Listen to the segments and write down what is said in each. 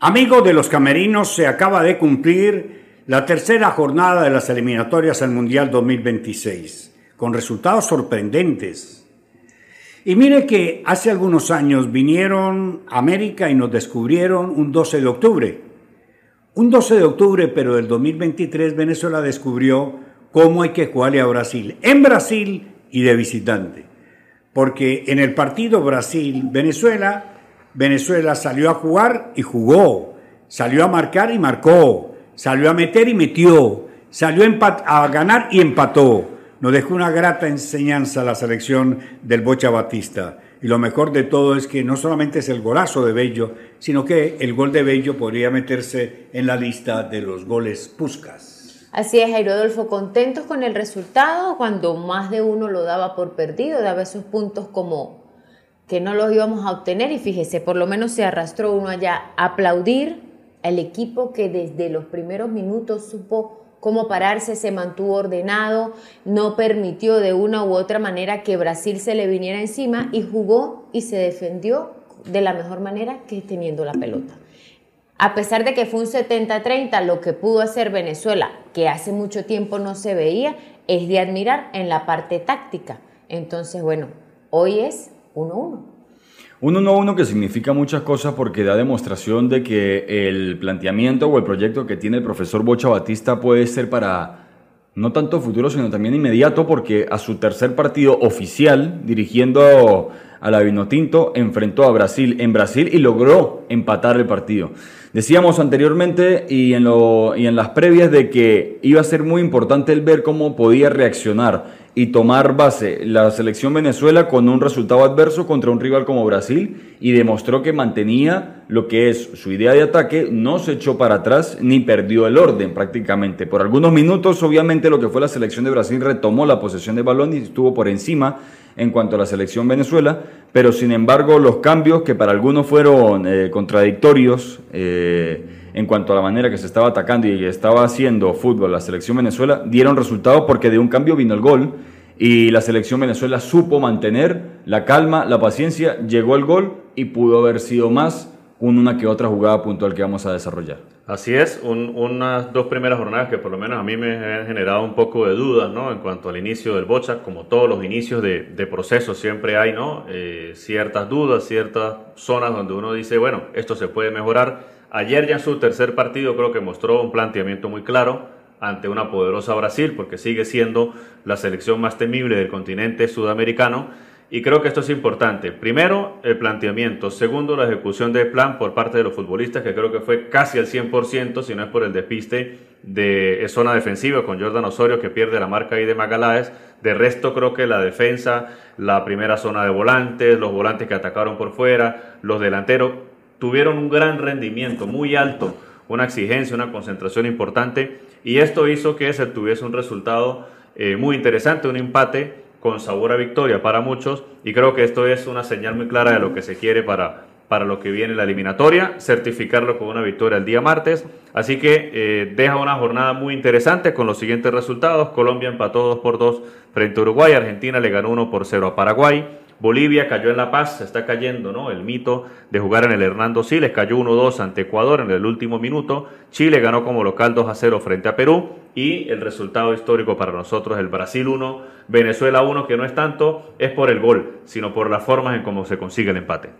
Amigos de los camerinos, se acaba de cumplir la tercera jornada de las eliminatorias al Mundial 2026, con resultados sorprendentes. Y mire que hace algunos años vinieron a América y nos descubrieron un 12 de octubre. Un 12 de octubre, pero del 2023, Venezuela descubrió cómo hay que jugarle a Brasil, en Brasil y de visitante. Porque en el partido Brasil-Venezuela, Venezuela salió a jugar y jugó, salió a marcar y marcó, salió a meter y metió, salió a, ganar y empató. Nos dejó una grata enseñanza la selección del Bocha Batista. Y lo mejor de todo es que no solamente es el golazo de Bello, sino que el gol de Bello podría meterse en la lista de los goles Puscas. Así es, Jairo Adolfo, contentos con el resultado cuando más de uno lo daba por perdido, daba esos puntos como que no los íbamos a obtener y fíjese, por lo menos se arrastró uno allá a aplaudir al equipo que desde los primeros minutos supo cómo pararse, se mantuvo ordenado, no permitió de una u otra manera que Brasil se le viniera encima y jugó y se defendió de la mejor manera que teniendo la pelota. A pesar de que fue un 70-30, lo que pudo hacer Venezuela, que hace mucho tiempo no se veía, es de admirar en la parte táctica. Entonces, bueno, hoy es 1-1. Un 1-1 que significa muchas cosas porque da demostración de que el planteamiento o el proyecto que tiene el profesor Bocha Batista puede ser para no tanto futuro, sino también inmediato, porque a su tercer partido oficial, dirigiendo a la Vinotinto, enfrentó a Brasil en Brasil y logró empatar el partido. Decíamos anteriormente y en, lo, y en las previas de que iba a ser muy importante el ver cómo podía reaccionar y tomar base la selección Venezuela con un resultado adverso contra un rival como Brasil y demostró que mantenía lo que es su idea de ataque, no se echó para atrás ni perdió el orden prácticamente. Por algunos minutos, obviamente, lo que fue la selección de Brasil retomó la posesión de balón y estuvo por encima en cuanto a la selección Venezuela, pero sin embargo los cambios que para algunos fueron eh, contradictorios, eh, en cuanto a la manera que se estaba atacando y estaba haciendo fútbol la selección Venezuela, dieron resultado porque de un cambio vino el gol y la selección Venezuela supo mantener la calma, la paciencia, llegó el gol y pudo haber sido más con una que otra jugada puntual que vamos a desarrollar. Así es, unas dos primeras jornadas que por lo menos a mí me han generado un poco de dudas ¿no? en cuanto al inicio del Bocha, como todos los inicios de, de proceso siempre hay ¿no? Eh, ciertas dudas, ciertas zonas donde uno dice, bueno, esto se puede mejorar Ayer ya en su tercer partido creo que mostró un planteamiento muy claro ante una poderosa Brasil, porque sigue siendo la selección más temible del continente sudamericano. Y creo que esto es importante. Primero, el planteamiento. Segundo, la ejecución del plan por parte de los futbolistas, que creo que fue casi al 100%, si no es por el despiste de zona defensiva con Jordan Osorio, que pierde la marca ahí de Magaláes. De resto, creo que la defensa, la primera zona de volantes, los volantes que atacaron por fuera, los delanteros, tuvieron un gran rendimiento, muy alto, una exigencia, una concentración importante y esto hizo que se tuviese un resultado eh, muy interesante, un empate con sabor a victoria para muchos y creo que esto es una señal muy clara de lo que se quiere para, para lo que viene la eliminatoria, certificarlo con una victoria el día martes. Así que eh, deja una jornada muy interesante con los siguientes resultados. Colombia empató 2 por 2 frente a Uruguay, Argentina le ganó 1 por 0 a Paraguay. Bolivia cayó en La Paz, está cayendo, ¿no? El mito de jugar en el Hernando Siles, cayó 1-2 ante Ecuador en el último minuto. Chile ganó como local 2-0 frente a Perú y el resultado histórico para nosotros, el Brasil 1, Venezuela 1, que no es tanto, es por el gol, sino por las formas en cómo se consigue el empate.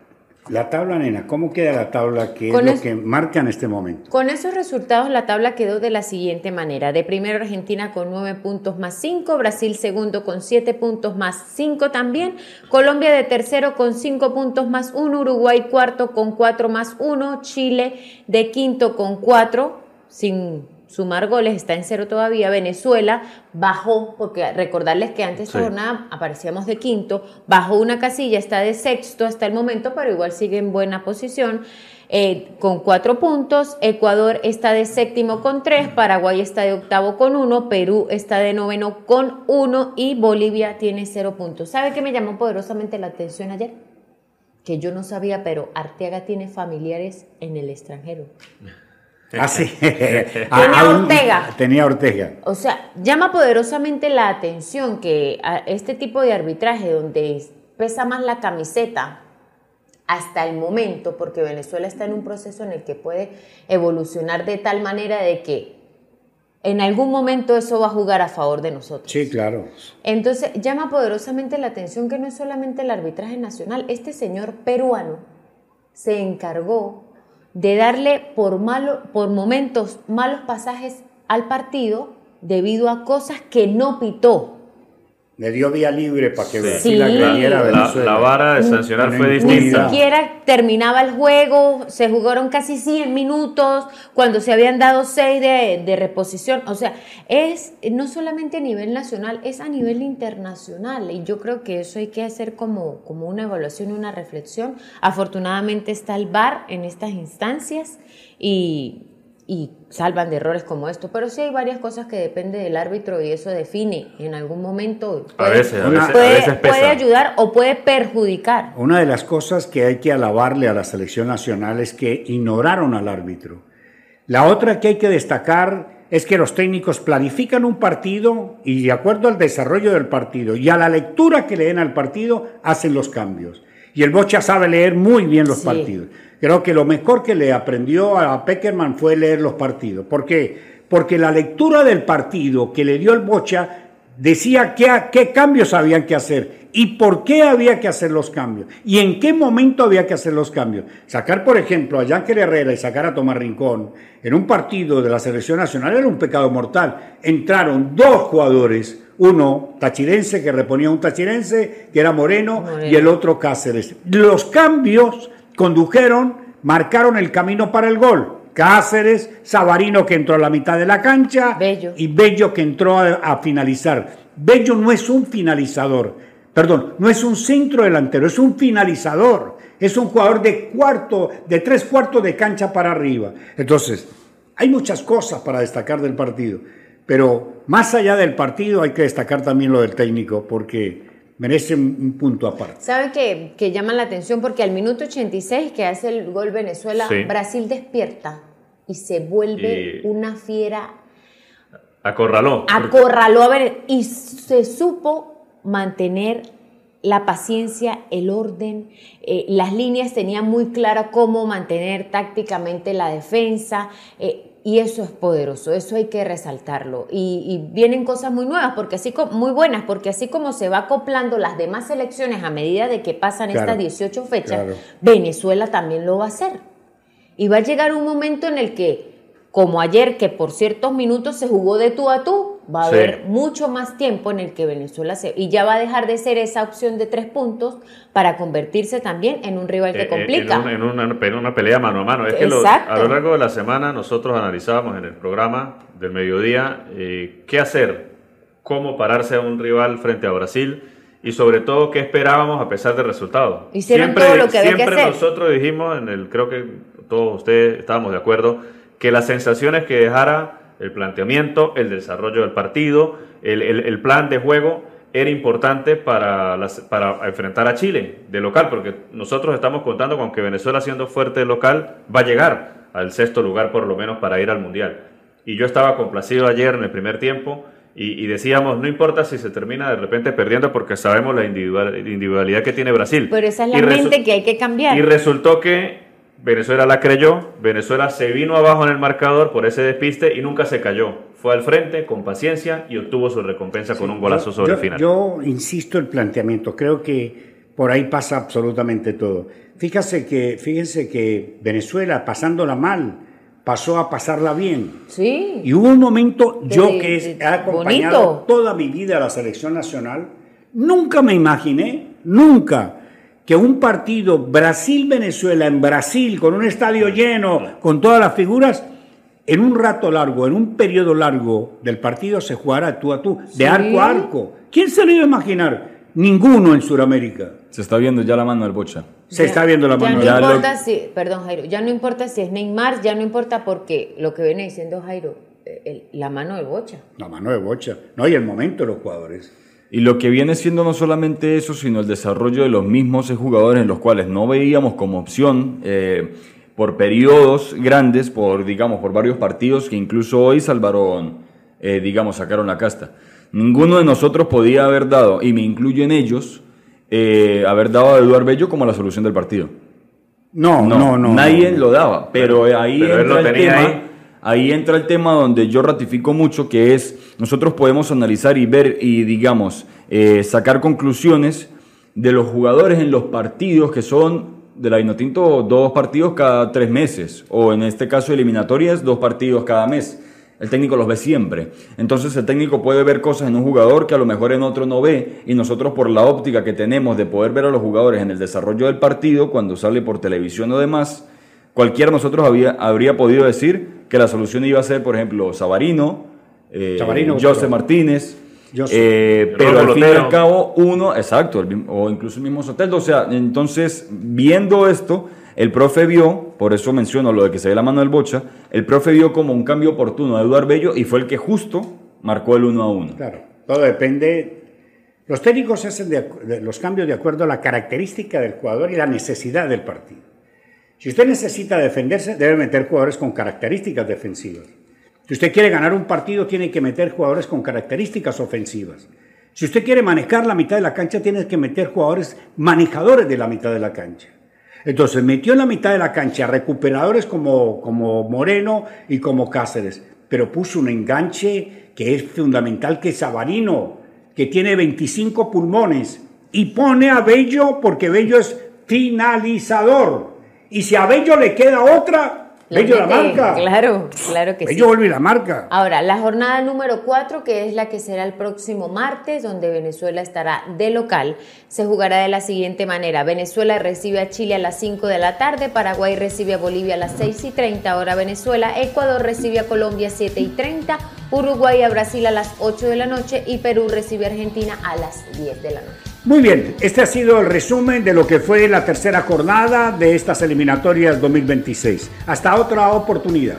La tabla, nena, ¿cómo queda la tabla? ¿Qué es lo que marca en este momento? Con esos resultados, la tabla quedó de la siguiente manera. De primero Argentina con 9 puntos más 5, Brasil segundo con 7 puntos más 5 también, Colombia de tercero con 5 puntos más 1, Uruguay cuarto con 4 más 1, Chile de quinto con 4, sin sumar goles, está en cero todavía. Venezuela bajó, porque recordarles que antes de jornada aparecíamos de quinto, bajó una casilla, está de sexto hasta el momento, pero igual sigue en buena posición. Eh, con cuatro puntos, Ecuador está de séptimo con tres, Paraguay está de octavo con uno, Perú está de noveno con uno y Bolivia tiene cero puntos. ¿Sabe qué me llamó poderosamente la atención ayer? Que yo no sabía, pero Arteaga tiene familiares en el extranjero. Ah, sí. Tenía Ortega. Tenía Ortega. O sea, llama poderosamente la atención que este tipo de arbitraje donde pesa más la camiseta hasta el momento, porque Venezuela está en un proceso en el que puede evolucionar de tal manera de que en algún momento eso va a jugar a favor de nosotros. Sí, claro. Entonces llama poderosamente la atención que no es solamente el arbitraje nacional, este señor peruano se encargó de darle por, malo, por momentos malos pasajes al partido debido a cosas que no pitó. Le dio vía libre para que Sí. la creyera La, la vara de sancionar fue Ni Ni distinta. siquiera terminaba el juego, se jugaron casi 100 minutos cuando se habían dado 6 de, de reposición. O sea, es no solamente a nivel nacional, es a nivel internacional. Y yo creo que eso hay que hacer como, como una evaluación, una reflexión. Afortunadamente está el VAR en estas instancias y, y salvan de errores como esto. Pero sí hay varias cosas que depende del árbitro y eso define en algún momento. A veces, a veces, a puede, veces pesa. puede ayudar o puede perjudicar. Una de las cosas que hay que alabarle a la selección nacional es que ignoraron al árbitro. La otra que hay que destacar es que los técnicos planifican un partido y de acuerdo al desarrollo del partido y a la lectura que le den al partido hacen los cambios. Y el Bocha sabe leer muy bien los Sí. partidos. Creo que lo mejor que le aprendió a Peckerman fue leer los partidos. ¿Por qué? Porque la lectura del partido que le dio el Bocha decía qué, qué cambios habían que hacer y por qué había que hacer los cambios y en qué momento había que hacer los cambios. Sacar, por ejemplo, a Yankel Herrera y sacar a Tomás Rincón en un partido de la selección nacional era un pecado mortal. Entraron dos jugadores, uno tachirense que reponía a un tachirense, que era Moreno, Moreno. y el otro Cáceres. Los cambios condujeron, marcaron el camino para el gol. Cáceres, Sabarino que entró a la mitad de la cancha Bello. y Bello que entró a, a finalizar. Bello no es un finalizador, perdón, no es un centro delantero, es un finalizador. Es un jugador de cuarto, de tres cuartos de cancha para arriba. Entonces, hay muchas cosas para destacar del partido, pero más allá del partido hay que destacar también lo del técnico, porque merece un, un punto aparte. ¿Sabe que, que llama la atención? Porque al minuto 86 que hace el gol Venezuela, Sí. Brasil despierta y se vuelve Y- una fiera, Acorraló. acorraló a ver y se supo mantener la paciencia, el orden, eh, las líneas tenían muy clara cómo mantener tácticamente la defensa. eh, y eso es poderoso, eso hay que resaltarlo. Y, y vienen cosas muy nuevas, porque así como, muy buenas, porque así como se va acoplando las demás selecciones a medida de que pasan Claro, estas 18 fechas, claro. Venezuela también lo va a hacer. Y va a llegar un momento en el que, como ayer, que por ciertos minutos se jugó de tú a tú, va a Sí. haber mucho más tiempo en el que Venezuela se... Y ya va a dejar de ser esa opción de tres puntos para convertirse también en un rival que Eh, eh, complica. En, un- en una, en una pelea mano a mano. Es que lo- a lo largo de la semana nosotros analizábamos en el programa del mediodía eh, qué hacer, cómo pararse a un rival frente a Brasil y sobre todo qué esperábamos a pesar del resultado. Hicieron todo lo que había que siempre hacer. nosotros dijimos, en el, creo que todos ustedes estábamos de acuerdo, que las sensaciones que dejara el planteamiento, el desarrollo del partido, el, el- el plan de juego era importante para, las- para enfrentar a Chile de local, porque nosotros estamos contando con que Venezuela siendo fuerte de local va a llegar al sexto lugar por lo menos para ir al Mundial. Y yo estaba complacido ayer en el primer tiempo y, y decíamos, no importa si se termina de repente perdiendo porque sabemos la individual- individualidad que tiene Brasil. Pero esa es la Y mente que hay que cambiar. y resultó que Venezuela la creyó, Venezuela se vino abajo en el marcador por ese despiste y nunca se cayó. Fue al frente con paciencia y obtuvo su recompensa con un golazo Yo- sobre yo, el final. Yo insisto en el planteamiento, creo que por ahí pasa absolutamente todo. Fíjese que, fíjense que Venezuela, pasándola mal, pasó a pasarla bien. Sí. Y hubo un momento, yo de- que he acompañado bonito. toda mi vida a la selección nacional, nunca me imaginé, nunca, que un partido Brasil-Venezuela en Brasil, con un estadio lleno, con todas las figuras, en un rato largo, en un periodo largo del partido se jugara tú a tú, de Sí. arco a arco. ¿Quién se lo iba a imaginar? Ninguno en Sudamérica. Se está viendo ya la mano del Bocha. Se Ya- está viendo la ya mano. no Ya lo- importa si, perdón Jairo, ya no importa si es Neymar, ya no importa porque lo que viene diciendo Jairo, eh, el- la mano del Bocha. La mano de bocha. No, y el momento de los jugadores. Y lo que viene siendo no solamente eso, sino el desarrollo de los mismos jugadores en los cuales no veíamos como opción eh, por periodos grandes, por digamos por varios partidos que incluso hoy salvaron, eh, digamos, sacaron la casta. Ninguno de nosotros podía haber dado, y me incluyo en ellos, eh, haber dado a Eduardo Bello como la solución del partido. No, no, no. nadie lo daba, pero, ahí pero él entra el tema. ahí. Ahí entra el tema donde yo ratifico mucho, que es nosotros podemos analizar y ver y, digamos, eh, sacar conclusiones de los jugadores en los partidos que son de la Inotinto dos partidos cada tres meses, o en este caso eliminatorias, dos partidos cada mes. El técnico los ve siempre. Entonces el técnico puede ver cosas en un jugador que a lo mejor en otro no ve y nosotros por la óptica que tenemos de poder ver a los jugadores en el desarrollo del partido, cuando sale por televisión o demás, cualquiera de nosotros había, habría podido decir que la solución iba a ser, por ejemplo, Sabarino, eh, José pero- Martínez, José. eh, pero Rolo al fin y al cabo uno, exacto, el mismo- o incluso el mismo Soteldo, o sea, entonces viendo esto, el profe vio, por eso menciono lo de que se ve la mano del Bocha, el profe vio como un cambio oportuno a Eduardo Bello y fue el que justo marcó el 1 a 1. Claro, todo depende. Los técnicos hacen de los cambios de acuerdo a la característica del jugador y la necesidad del partido. Si usted necesita defenderse, debe meter jugadores con características defensivas. Si usted quiere ganar un partido, tiene que meter jugadores con características ofensivas. Si usted quiere manejar la mitad de la cancha, tiene que meter jugadores manejadores de la mitad de la cancha. Entonces metió en la mitad de la cancha recuperadores como, como Moreno y como Cáceres, pero puso un enganche que es fundamental, que es Sabarino, que tiene 25 pulmones, y pone a Bello porque Bello es finalizador. Y si a Bello le queda otra, La Bello la marca. Claro, claro que sí. Bello vuelve la marca. Ahora, la jornada número 4, que es la que será el próximo martes, donde Venezuela estará de local, se jugará de la siguiente manera. Venezuela recibe a Chile a las 5 de la tarde, Paraguay recibe a Bolivia a las 6 y 30 hora Venezuela, Ecuador recibe a Colombia a 7 y 30, Uruguay a Brasil a las 8 de la noche y Perú recibe a Argentina a las 10 de la noche. Muy bien, este ha sido el resumen de lo que fue la tercera jornada de estas eliminatorias 2026. Hasta otra oportunidad.